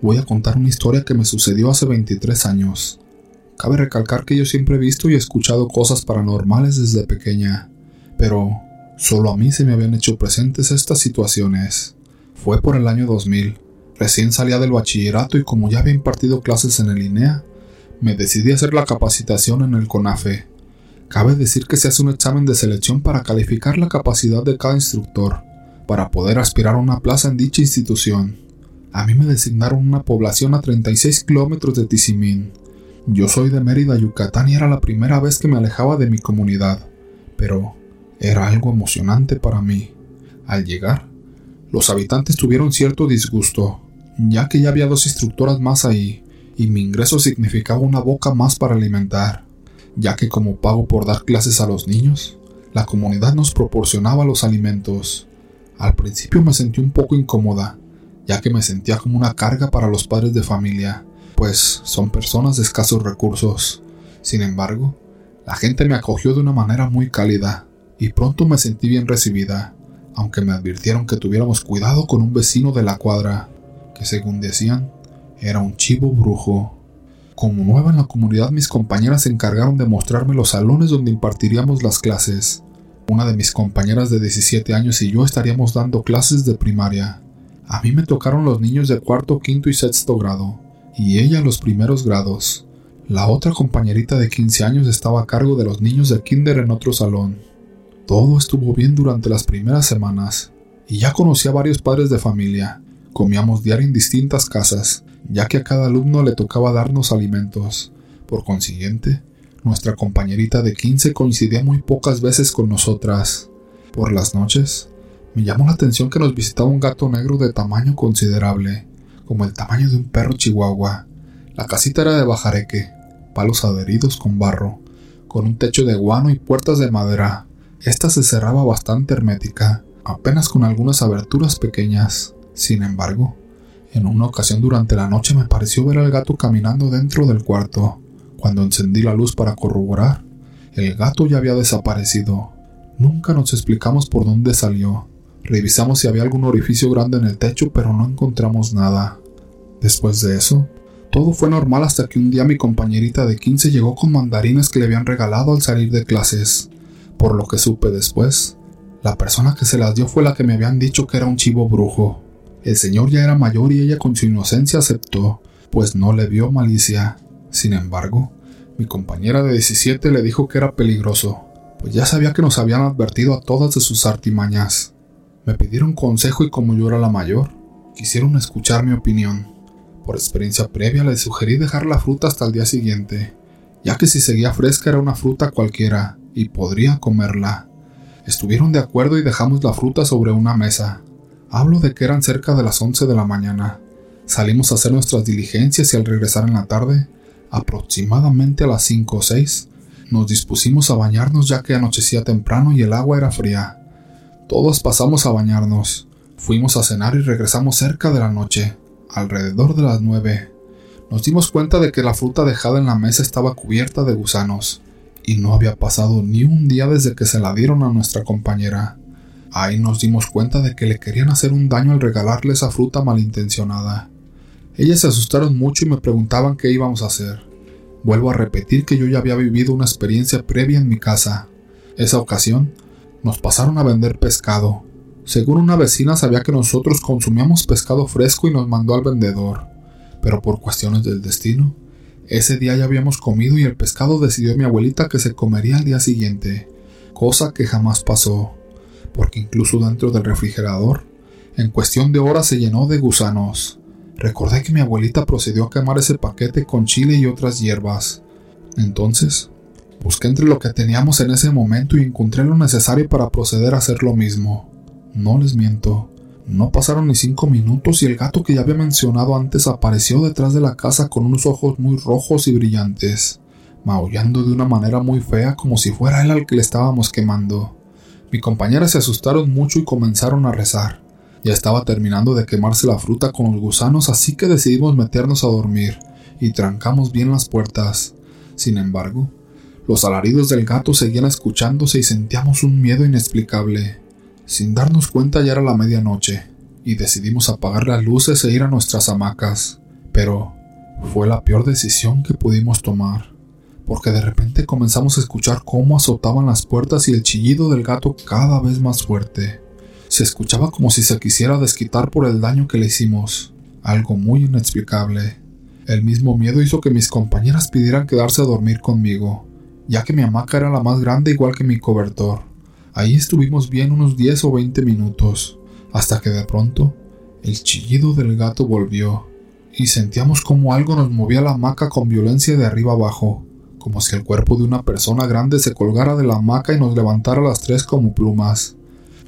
voy a contar una historia que me sucedió hace 23 años. Cabe recalcar que yo siempre he visto y escuchado cosas paranormales desde pequeña, pero solo a mí se me habían hecho presentes estas situaciones. Fue por el año 2000. Recién salía del bachillerato y como ya había impartido clases en el INEA, me decidí a hacer la capacitación en el CONAFE. Cabe decir que se hace un examen de selección para calificar la capacidad de cada instructor, para poder aspirar a una plaza en dicha institución. A mí me designaron una población a 36 kilómetros de Tizimín. Yo soy de Mérida, Yucatán y era la primera vez que me alejaba de mi comunidad, pero era algo emocionante para mí. Al llegar, los habitantes tuvieron cierto disgusto, ya que ya había dos instructoras más ahí, y mi ingreso significaba una boca más para alimentar, ya que como pago por dar clases a los niños, la comunidad nos proporcionaba los alimentos. Al principio me sentí un poco incómoda, ya que me sentía como una carga para los padres de familia, pues son personas de escasos recursos. Sin embargo, la gente me acogió de una manera muy cálida, y pronto me sentí bien recibida, aunque me advirtieron que tuviéramos cuidado con un vecino de la cuadra, que según decían, era un chivo brujo. Como nueva en la comunidad, mis compañeras se encargaron de mostrarme los salones donde impartiríamos las clases. Una de mis compañeras de 17 años y yo estaríamos dando clases de primaria. A mí me tocaron los niños de cuarto, quinto y sexto grado, y ella los primeros grados. La otra compañerita de 15 años estaba a cargo de los niños de kinder en otro salón. Todo estuvo bien durante las primeras semanas, y ya conocí a varios padres de familia. Comíamos diario en distintas casas, ya que a cada alumno le tocaba darnos alimentos. Por consiguiente, nuestra compañerita de 15 coincidía muy pocas veces con nosotras. Por las noches, me llamó la atención que nos visitaba un gato negro de tamaño considerable, como el tamaño de un perro chihuahua. La casita era de bajareque, palos adheridos con barro, con un techo de guano y puertas de madera. Esta se cerraba bastante hermética, apenas con algunas aberturas pequeñas. Sin embargo, en una ocasión durante la noche me pareció ver al gato caminando dentro del cuarto. Cuando encendí la luz para corroborar, el gato ya había desaparecido. Nunca nos explicamos por dónde salió. Revisamos si había algún orificio grande en el techo, pero no encontramos nada. Después de eso, todo fue normal hasta que un día mi compañerita de 15 llegó con mandarines que le habían regalado al salir de clases. Por lo que supe después, la persona que se las dio fue la que me habían dicho que era un chivo brujo. El señor ya era mayor y ella con su inocencia aceptó, pues no le vio malicia. Sin embargo, mi compañera de 17 le dijo que era peligroso, pues ya sabía que nos habían advertido a todas de sus artimañas. Me pidieron consejo y como yo era la mayor, quisieron escuchar mi opinión. Por experiencia previa le sugerí dejar la fruta hasta el día siguiente, ya que si seguía fresca era una fruta cualquiera y podría comerla. Estuvieron de acuerdo y dejamos la fruta sobre una mesa. Hablo de que eran cerca de las 11 de la mañana. Salimos a hacer nuestras diligencias y al regresar en la tarde, aproximadamente a las 5 o 6, nos dispusimos a bañarnos ya que anochecía temprano y el agua era fría. Todos pasamos a bañarnos, fuimos a cenar y regresamos cerca de la noche, alrededor de las 9. Nos dimos cuenta de que la fruta dejada en la mesa estaba cubierta de gusanos, y no había pasado ni un día desde que se la dieron a nuestra compañera. Ahí nos dimos cuenta de que le querían hacer un daño al regalarle esa fruta malintencionada. Ellas se asustaron mucho y me preguntaban qué íbamos a hacer. Vuelvo a repetir que yo ya había vivido una experiencia previa en mi casa. Esa ocasión, nos pasaron a vender pescado. Según una vecina sabía que nosotros consumíamos pescado fresco y nos mandó al vendedor. Pero por cuestiones del destino, ese día ya habíamos comido y el pescado decidió mi abuelita que se comería al día siguiente, cosa que jamás pasó porque incluso dentro del refrigerador, en cuestión de horas se llenó de gusanos. Recordé que mi abuelita procedió a quemar ese paquete con chile y otras hierbas. Entonces, busqué entre lo que teníamos en ese momento y encontré lo necesario para proceder a hacer lo mismo. No les miento, no pasaron ni cinco minutos y el gato que ya había mencionado antes apareció detrás de la casa con unos ojos muy rojos y brillantes, maullando de una manera muy fea como si fuera él al que le estábamos quemando. Mi compañera se asustaron mucho y comenzaron a rezar. Ya estaba terminando de quemarse la fruta con los gusanos, así que decidimos meternos a dormir y trancamos bien las puertas. Sin embargo, los alaridos del gato seguían escuchándose y sentíamos un miedo inexplicable. Sin darnos cuenta ya era la medianoche, y decidimos apagar las luces e ir a nuestras hamacas. Pero fue la peor decisión que pudimos tomar, porque de repente comenzamos a escuchar cómo azotaban las puertas y el chillido del gato cada vez más fuerte. Se escuchaba como si se quisiera desquitar por el daño que le hicimos, algo muy inexplicable. El mismo miedo hizo que mis compañeras pidieran quedarse a dormir conmigo, ya que mi hamaca era la más grande igual que mi cobertor. Ahí estuvimos bien unos 10 o 20 minutos, hasta que de pronto el chillido del gato volvió, y sentíamos como algo nos movía la hamaca con violencia de arriba abajo, como si el cuerpo de una persona grande se colgara de la hamaca y nos levantara las tres como plumas.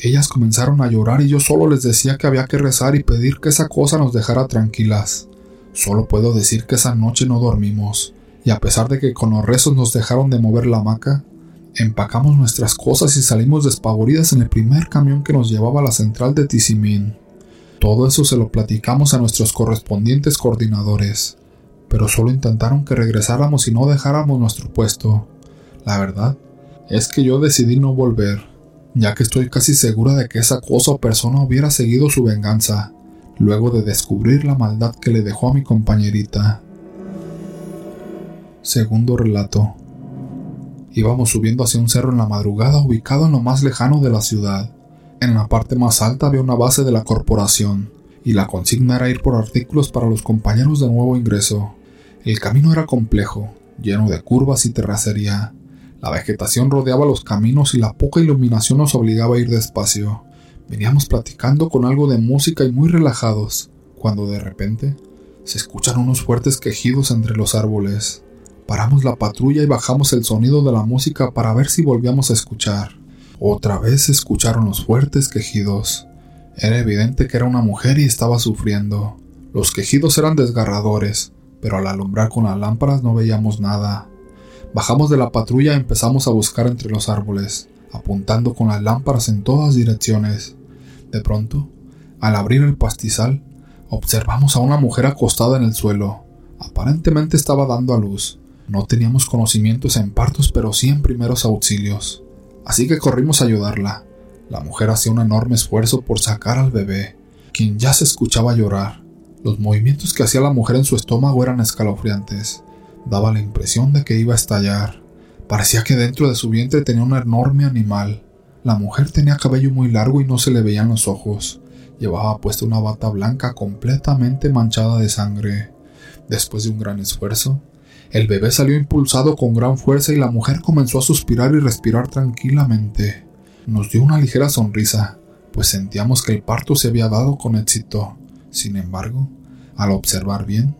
Ellas comenzaron a llorar y yo solo les decía que había que rezar y pedir que esa cosa nos dejara tranquilas. Solo puedo decir que esa noche no dormimos, y a pesar de que con los rezos nos dejaron de mover la hamaca, empacamos nuestras cosas y salimos despavoridas en el primer camión que nos llevaba a la central de Tizimín. Todo eso se lo platicamos a nuestros correspondientes coordinadores, pero solo intentaron que regresáramos y no dejáramos nuestro puesto. La verdad es que yo decidí no volver, ya que estoy casi segura de que esa cosa o persona hubiera seguido su venganza, luego de descubrir la maldad que le dejó a mi compañerita. Segundo relato. Íbamos subiendo hacia un cerro en la madrugada ubicado en lo más lejano de la ciudad. En la parte más alta había una base de la corporación, y la consigna era ir por artículos para los compañeros de nuevo ingreso. El camino era complejo, lleno de curvas y terracería. La vegetación rodeaba los caminos y la poca iluminación nos obligaba a ir despacio. Veníamos platicando con algo de música y muy relajados, cuando de repente se escuchan unos fuertes quejidos entre los árboles. Paramos la patrulla y bajamos el sonido de la música para ver si volvíamos a escuchar. Otra vez se escucharon los fuertes quejidos. Era evidente que era una mujer y estaba sufriendo. Los quejidos eran desgarradores, pero al alumbrar con las lámparas no veíamos nada. Bajamos de la patrulla y empezamos a buscar entre los árboles, apuntando con las lámparas en todas direcciones. De pronto, al abrir el pastizal, observamos a una mujer acostada en el suelo. Aparentemente estaba dando a luz. No teníamos conocimientos en partos, pero sí en primeros auxilios así que corrimos a ayudarla. La mujer hacía un enorme esfuerzo por sacar al bebé, quien ya se escuchaba llorar. Los movimientos que hacía la mujer en su estómago eran escalofriantes. Daba la impresión de que iba a estallar. Parecía que dentro de su vientre tenía un enorme animal. La mujer tenía cabello muy largo y no se le veían los ojos. Llevaba puesta una bata blanca completamente manchada de sangre. Después de un gran esfuerzo, el bebé salió impulsado con gran fuerza y la mujer comenzó a suspirar y respirar tranquilamente. Nos dio una ligera sonrisa, pues sentíamos que el parto se había dado con éxito. Sin embargo, al observar bien,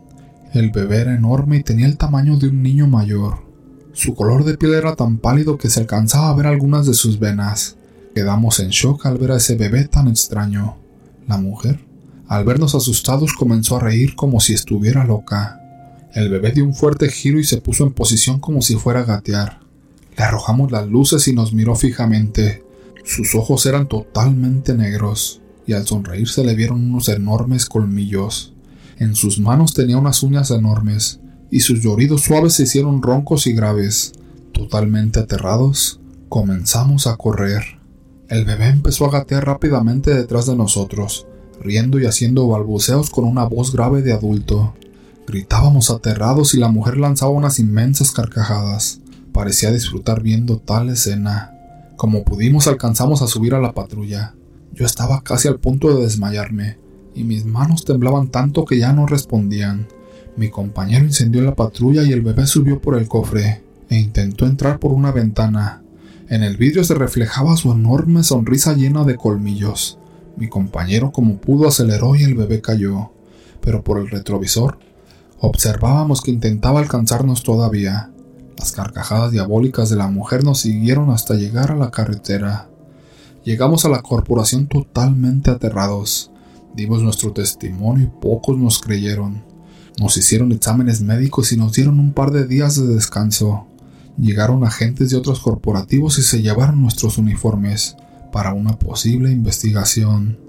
el bebé era enorme y tenía el tamaño de un niño mayor. Su color de piel era tan pálido que se alcanzaba a ver algunas de sus venas. Quedamos en shock al ver a ese bebé tan extraño. La mujer, al vernos asustados, comenzó a reír como si estuviera loca. El bebé dio un fuerte giro y se puso en posición como si fuera a gatear. Le arrojamos las luces y nos miró fijamente. Sus ojos eran totalmente negros, y al sonreír se le vieron unos enormes colmillos. En sus manos tenía unas uñas enormes, y sus lloridos suaves se hicieron roncos y graves. Totalmente aterrados, comenzamos a correr. El bebé empezó a gatear rápidamente detrás de nosotros, riendo y haciendo balbuceos con una voz grave de adulto. Gritábamos aterrados y la mujer lanzaba unas inmensas carcajadas. Parecía disfrutar viendo tal escena. Como pudimos alcanzamos a subir a la patrulla. Yo estaba casi al punto de desmayarme, y mis manos temblaban tanto que ya no respondían. Mi compañero incendió la patrulla y el bebé subió por el cofre, e intentó entrar por una ventana. En el vidrio se reflejaba su enorme sonrisa llena de colmillos. Mi compañero como pudo aceleró y el bebé cayó, pero por el retrovisor Observábamos que intentaba alcanzarnos todavía. Las carcajadas diabólicas de la mujer nos siguieron hasta llegar a la carretera. Llegamos a la corporación totalmente aterrados. Dimos nuestro testimonio y pocos nos creyeron. Nos hicieron exámenes médicos y nos dieron un par de días de descanso. Llegaron agentes de otros corporativos y se llevaron nuestros uniformes para una posible investigación.